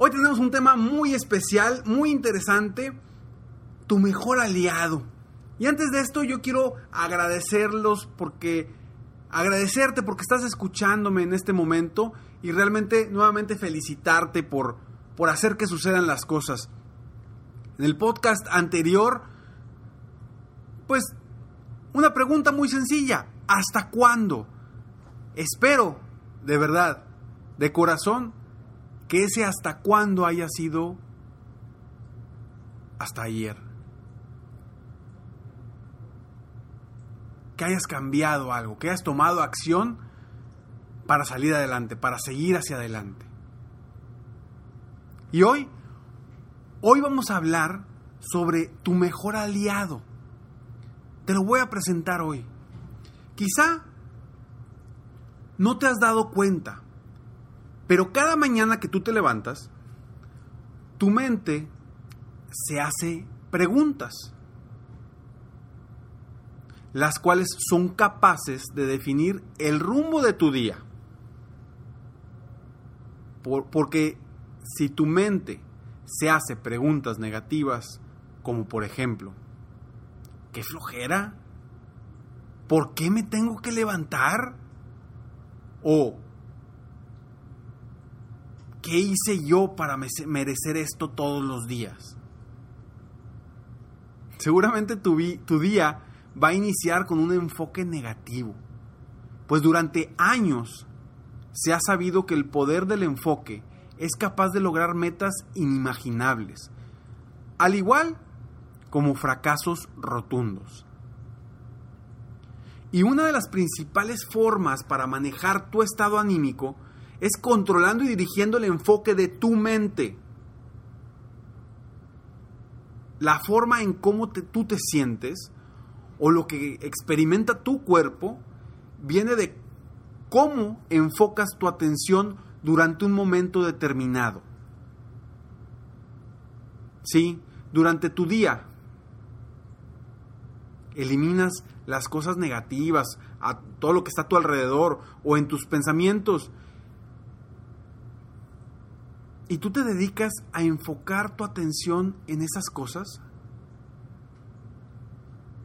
Hoy tenemos un tema muy especial, muy interesante, tu mejor aliado. Y antes de esto yo quiero agradecerlos porque agradecerte porque estás escuchándome en este momento y realmente nuevamente felicitarte por por hacer que sucedan las cosas. En el podcast anterior pues una pregunta muy sencilla, ¿hasta cuándo? Espero, de verdad, de corazón, que ese hasta cuándo haya sido hasta ayer. Que hayas cambiado algo, que hayas tomado acción para salir adelante, para seguir hacia adelante. Y hoy, hoy vamos a hablar sobre tu mejor aliado. Te lo voy a presentar hoy. Quizá no te has dado cuenta, pero cada mañana que tú te levantas, tu mente se hace preguntas, las cuales son capaces de definir el rumbo de tu día. porque si tu mente se hace preguntas negativas, como por ejemplo, ¿qué flojera? ¿Por qué me tengo que levantar? O ¿qué hice yo para merecer esto todos los días? Seguramente tu, tu día va a iniciar con un enfoque negativo, pues durante años se ha sabido que el poder del enfoque es capaz de lograr metas inimaginables, al igual como fracasos rotundos. Y una de las principales formas para manejar tu estado anímico es controlando y dirigiendo el enfoque de tu mente. La forma en cómo tú te sientes o lo que experimenta tu cuerpo viene de cómo enfocas tu atención durante un momento determinado. Sí, durante tu día eliminas las cosas negativas, a todo lo que está a tu alrededor o en tus pensamientos y tú te dedicas a enfocar tu atención en esas cosas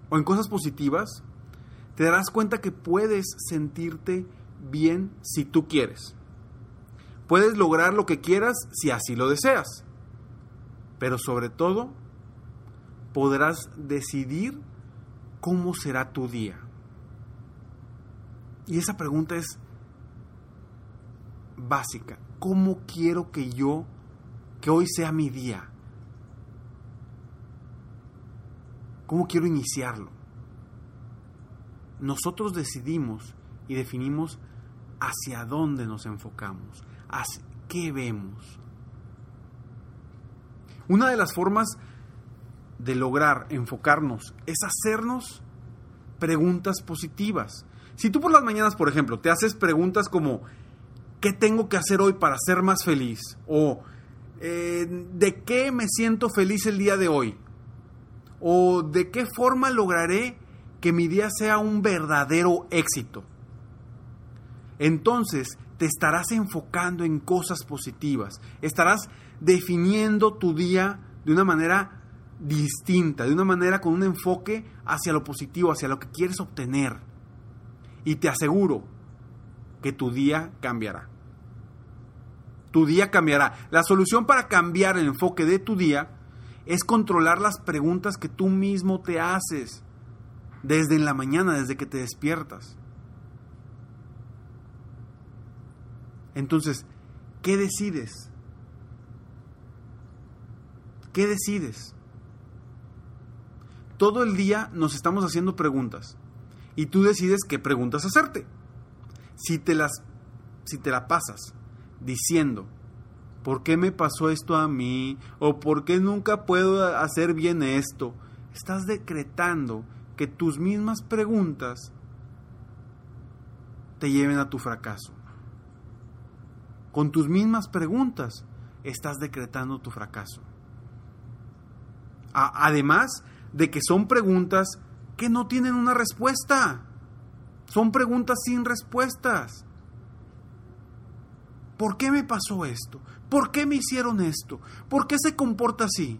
o en cosas positivas, te darás cuenta que puedes sentirte bien si tú quieres. Puedes lograr lo que quieras si así lo deseas. Pero sobre todo, podrás decidir cómo será tu día. Y esa pregunta es básica cómo quiero que yo, que hoy sea mi día. ¿Cómo quiero iniciarlo? Nosotros decidimos y definimos hacia dónde nos enfocamos, hacia qué vemos. Una de las formas de lograr enfocarnos es hacernos preguntas positivas. Si tú por las mañanas, por ejemplo, te haces preguntas como ¿qué tengo que hacer hoy para ser más feliz? O eh, de qué me siento feliz el día de hoy. O de qué forma lograré que mi día sea un verdadero éxito. Entonces te estarás enfocando en cosas positivas. Estarás definiendo tu día de una manera distinta, de una manera con un enfoque hacia lo positivo, hacia lo que quieres obtener. Y te aseguro que tu día cambiará. Tu día cambiará. La solución para cambiar el enfoque de tu día es controlar las preguntas que tú mismo te haces desde en la mañana, desde que te despiertas. Entonces, ¿qué decides? ¿Qué decides? Todo el día nos estamos haciendo preguntas y tú decides qué preguntas hacerte. Si te las si te la pasas diciendo, ¿por qué me pasó esto a mí? ¿O por qué nunca puedo hacer bien esto? Estás decretando que tus mismas preguntas te lleven a tu fracaso. Con tus mismas preguntas estás decretando tu fracaso. además de que son preguntas que no tienen una respuesta. Son preguntas sin respuestas. ¿Por qué me pasó esto? ¿Por qué me hicieron esto? ¿Por qué se comporta así?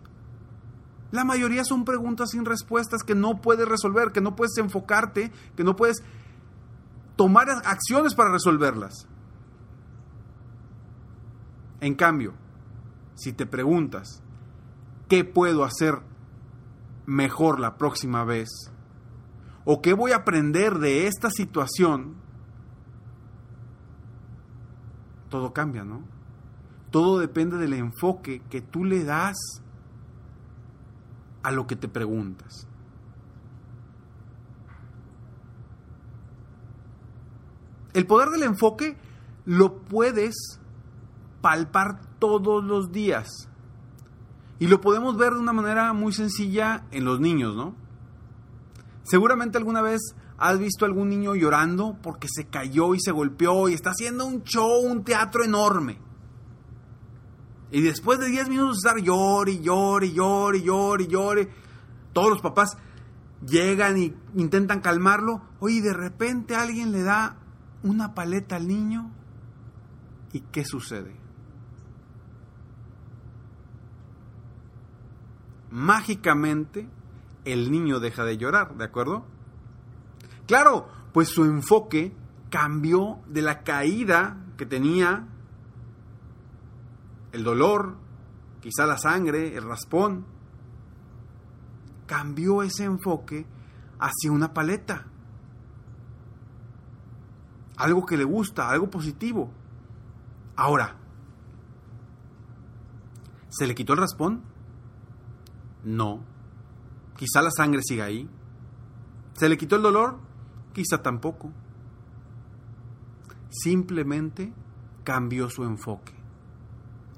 La mayoría son preguntas sin respuestas que no puedes resolver, que no puedes enfocarte, que no puedes tomar acciones para resolverlas. En cambio, si te preguntas, ¿qué puedo hacer mejor la próxima vez? ¿O qué voy a aprender de esta situación? Todo cambia, ¿no? Todo depende del enfoque que tú le das a lo que te preguntas. El poder del enfoque lo puedes palpar todos los días. Y lo podemos ver de una manera muy sencilla en los niños, ¿no? Seguramente alguna vez ¿Has visto algún niño llorando porque se cayó y se golpeó y está haciendo un show, un teatro enorme? Y después de 10 minutos de estar llore, llore, llore, llore, llore, todos los papás llegan y intentan calmarlo. Oye, de repente alguien le da una paleta al niño. ¿Y qué sucede? Mágicamente, el niño deja de llorar, ¿de acuerdo? Claro, pues su enfoque cambió de la caída que tenía, el dolor, quizá la sangre, el raspón. Cambió ese enfoque hacia una paleta. Algo que le gusta, algo positivo. Ahora, ¿se le quitó el raspón? No. Quizá la sangre siga ahí. ¿Se le quitó el dolor? Quizá tampoco. Simplemente cambió su enfoque.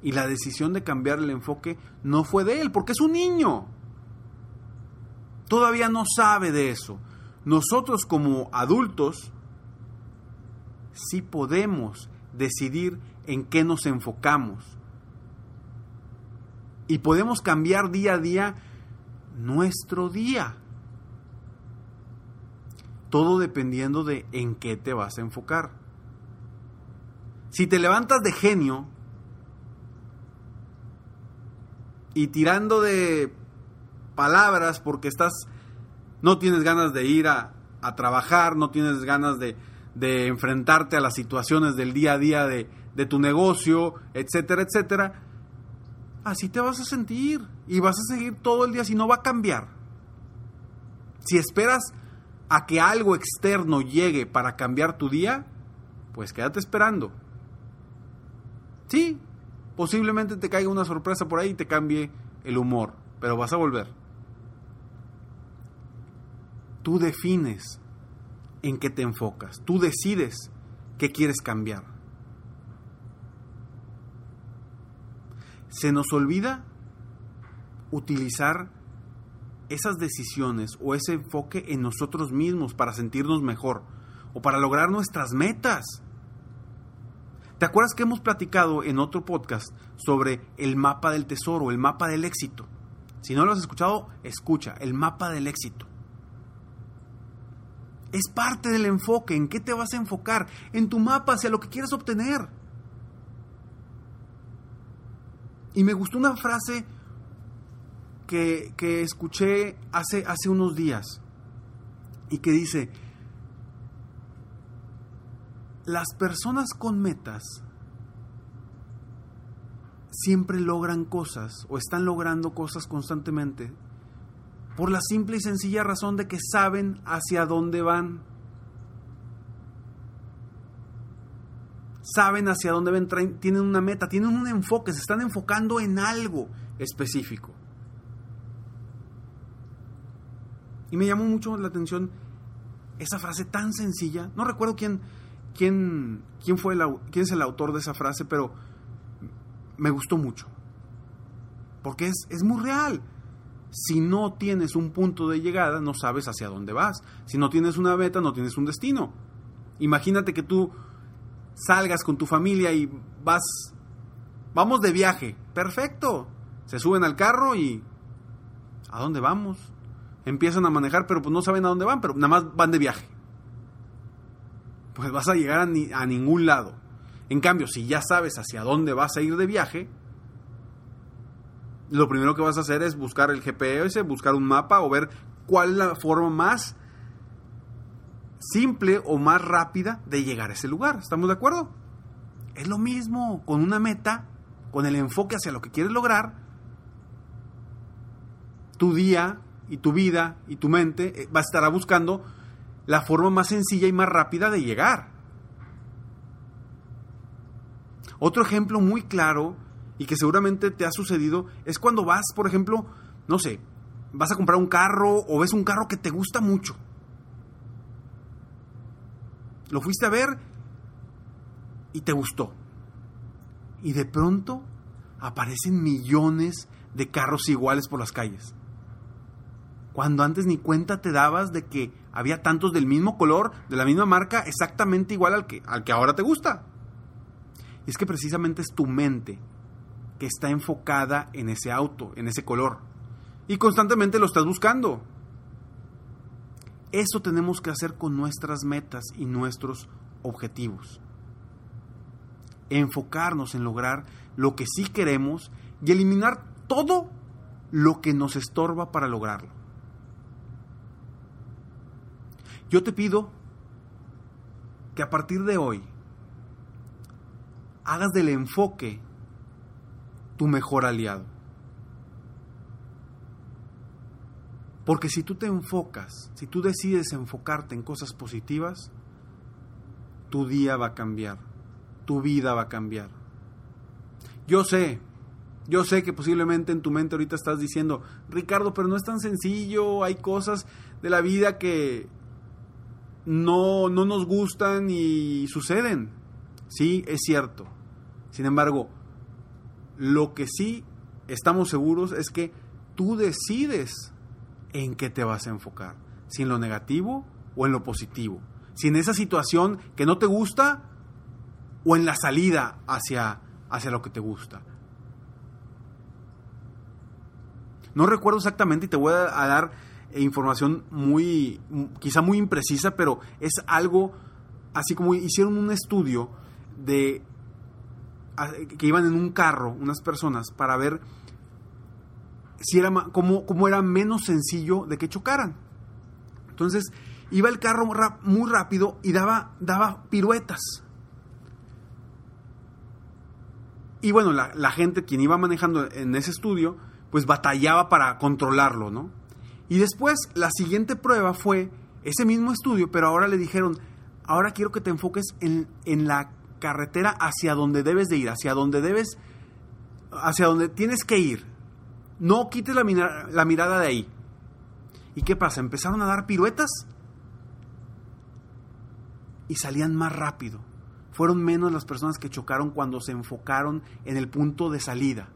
Y la decisión de cambiar el enfoque no fue de él, porque es un niño. Todavía no sabe de eso. Nosotros como adultos sí podemos decidir en qué nos enfocamos. Y podemos cambiar día a día nuestro día. Todo dependiendo de en qué te vas a enfocar. Si te levantas de genio y tirando de palabras porque estás, no tienes ganas de ir a, trabajar, no tienes ganas de, enfrentarte a las situaciones del día a día de, de tu negocio, etcétera, etcétera, así te vas a sentir y vas a seguir todo el día si no va a cambiar. Si esperas a que algo externo llegue para cambiar tu día, pues quédate esperando. Sí, posiblemente te caiga una sorpresa por ahí y te cambie el humor, pero vas a volver. Tú defines en qué te enfocas, tú decides qué quieres cambiar. Se nos olvida utilizar esas decisiones o ese enfoque en nosotros mismos para sentirnos mejor o para lograr nuestras metas. ¿Te acuerdas que hemos platicado en otro podcast sobre el mapa del tesoro, el mapa del éxito? Si no lo has escuchado, escucha, el mapa del éxito. Es parte del enfoque. ¿En qué te vas a enfocar? En tu mapa hacia lo que quieres obtener. Y me gustó una frase que, escuché hace, hace unos días y que dice, las personas con metas siempre logran cosas o están logrando cosas constantemente por la simple y sencilla razón de que saben hacia dónde van. Saben hacia dónde ven, tienen una meta, tienen un enfoque, se están enfocando en algo específico. Y me llamó mucho la atención esa frase tan sencilla. No recuerdo quién, quién, quién, fue quién es el autor de esa frase, pero me gustó mucho. Porque es, es muy real. Si no tienes un punto de llegada, no sabes hacia dónde vas. Si no tienes una meta, no tienes un destino. Imagínate que tú salgas con tu familia y vas, vamos de viaje. Perfecto. Se suben al carro y... ¿A dónde vamos? Empiezan a manejar, pero pues no saben a dónde van, pero nada más van de viaje. Pues vas a llegar a, a ningún lado. En cambio, si ya sabes hacia dónde vas a ir de viaje, lo primero que vas a hacer es buscar el GPS, buscar un mapa o ver cuál es la forma más simple o más rápida de llegar a ese lugar. ¿Estamos de acuerdo? Es lo mismo con una meta, con el enfoque hacia lo que quieres lograr. Tu día y tu vida y tu mente eh, va a estar buscando la forma más sencilla y más rápida de llegar. Otro ejemplo muy claro y que seguramente te ha sucedido es cuando vas, por ejemplo, no sé, vas a comprar un carro o ves un carro que te gusta mucho. Lo fuiste a ver y te gustó. Y de pronto aparecen millones de carros iguales por las calles. Cuando antes ni cuenta te dabas de que había tantos del mismo color, de la misma marca, exactamente igual al que, al que ahora te gusta. Y es que precisamente es tu mente que está enfocada en ese auto, en ese color. Y constantemente lo estás buscando. Eso tenemos que hacer con nuestras metas y nuestros objetivos. Enfocarnos en lograr lo que sí queremos y eliminar todo lo que nos estorba para lograrlo. Yo te pido que a partir de hoy hagas del enfoque tu mejor aliado. Porque si tú te enfocas, si tú decides enfocarte en cosas positivas, tu día va a cambiar, tu vida va a cambiar. Yo sé, yo sé que posiblemente en tu mente ahorita estás diciendo, Ricardo, pero no es tan sencillo, hay cosas de la vida que no, no nos gustan y suceden. Sí, es cierto. Sin embargo, lo que sí estamos seguros es que tú decides en qué te vas a enfocar, si en lo negativo o en lo positivo, si en esa situación que no te gusta o en la salida hacia, hacia lo que te gusta. No recuerdo exactamente y te voy a dar información muy, quizá muy imprecisa, pero es algo así como hicieron un estudio de que iban en un carro unas personas para ver si era cómo, cómo era menos sencillo de que chocaran. Entonces iba el carro muy rápido y daba, daba piruetas. Y bueno, la, la, gente, quien iba manejando en ese estudio, pues batallaba para controlarlo, ¿no? Y después, la siguiente prueba fue ese mismo estudio, pero ahora le dijeron, ahora quiero que te enfoques en, en la carretera hacia donde debes de ir, hacia donde debes, hacia donde tienes que ir. No quites la, la mirada de ahí. ¿Y qué pasa? Empezaron a dar piruetas y salían más rápido. Fueron menos las personas que chocaron cuando se enfocaron en el punto de salida.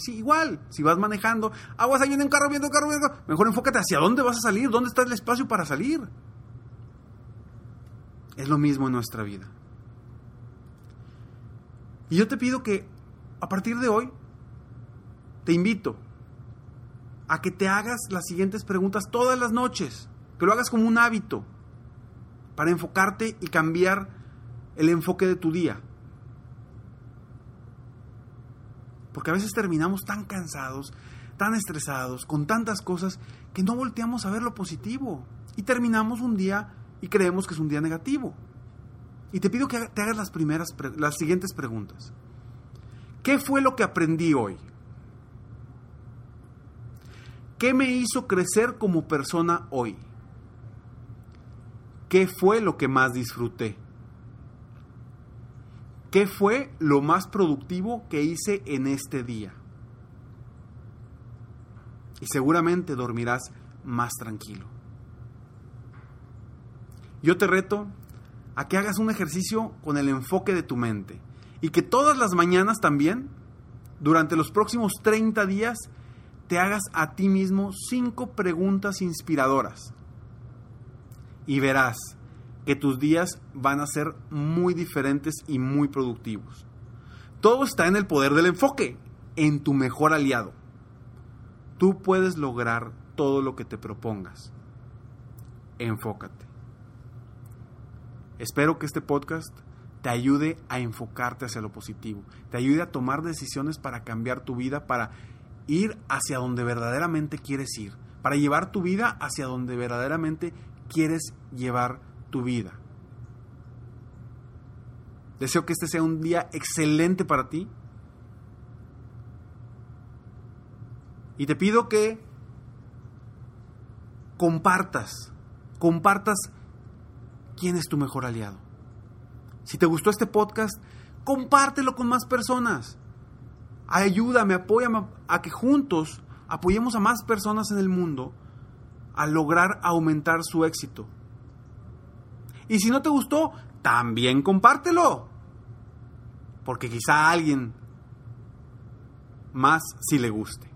Sí, igual, si vas manejando, aguas ahí viene un carro, viendo un carro, viendo mejor enfócate hacia dónde vas a salir, dónde está el espacio para salir. Es lo mismo en nuestra vida Y yo te pido que a partir de hoy te invito a que te hagas las siguientes preguntas todas las noches, que lo hagas como un hábito para enfocarte y cambiar el enfoque de tu día. Porque a veces terminamos tan cansados, tan estresados, con tantas cosas, que no volteamos a ver lo positivo. Y terminamos un día y creemos que es un día negativo. Y te pido que te hagas las primeras, las siguientes preguntas. ¿Qué fue lo que aprendí hoy? ¿Qué me hizo crecer como persona hoy? ¿Qué fue lo que más disfruté? ¿Qué fue lo más productivo que hice en este día? Y seguramente dormirás más tranquilo. Yo te reto a que hagas un ejercicio con el enfoque de tu mente y que todas las mañanas también, durante los próximos 30 días, te hagas a ti mismo cinco preguntas inspiradoras. Y verás que tus días van a ser muy diferentes y muy productivos. Todo está en el poder del enfoque, en tu mejor aliado. Tú puedes lograr todo lo que te propongas. Enfócate. Espero que este podcast te ayude a enfocarte hacia lo positivo, te ayude a tomar decisiones para cambiar tu vida, para ir hacia donde verdaderamente quieres ir, para llevar tu vida hacia donde verdaderamente quieres llevar tu vida. Deseo que este sea un día excelente para ti. Y te pido que compartas, compartas quién es tu mejor aliado. Si te gustó este podcast, compártelo con más personas. Ayúdame, apóyame a que juntos apoyemos a más personas en el mundo a lograr aumentar su éxito. Y si no te gustó, también compártelo. Porque quizá a alguien más si le guste.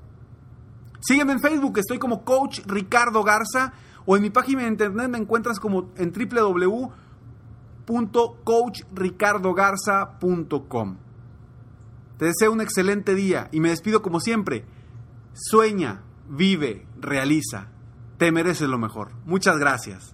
Sígueme en Facebook, estoy como Coach Ricardo Garza o en mi página de internet me encuentras como en www.coachricardogarza.com. Te deseo un excelente día y me despido como siempre. Sueña, vive, realiza. Te mereces lo mejor. Muchas gracias.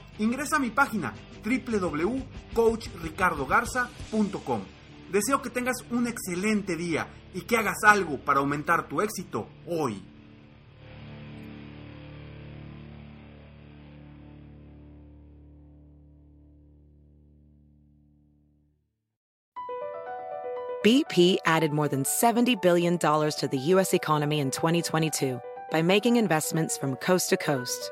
ingresa a mi página www.coachricardogarza.com. Deseo que tengas un excelente día y que hagas algo para aumentar tu éxito hoy. BP added more than $70 billion to the U.S. economy in 2022 by making investments from coast to coast.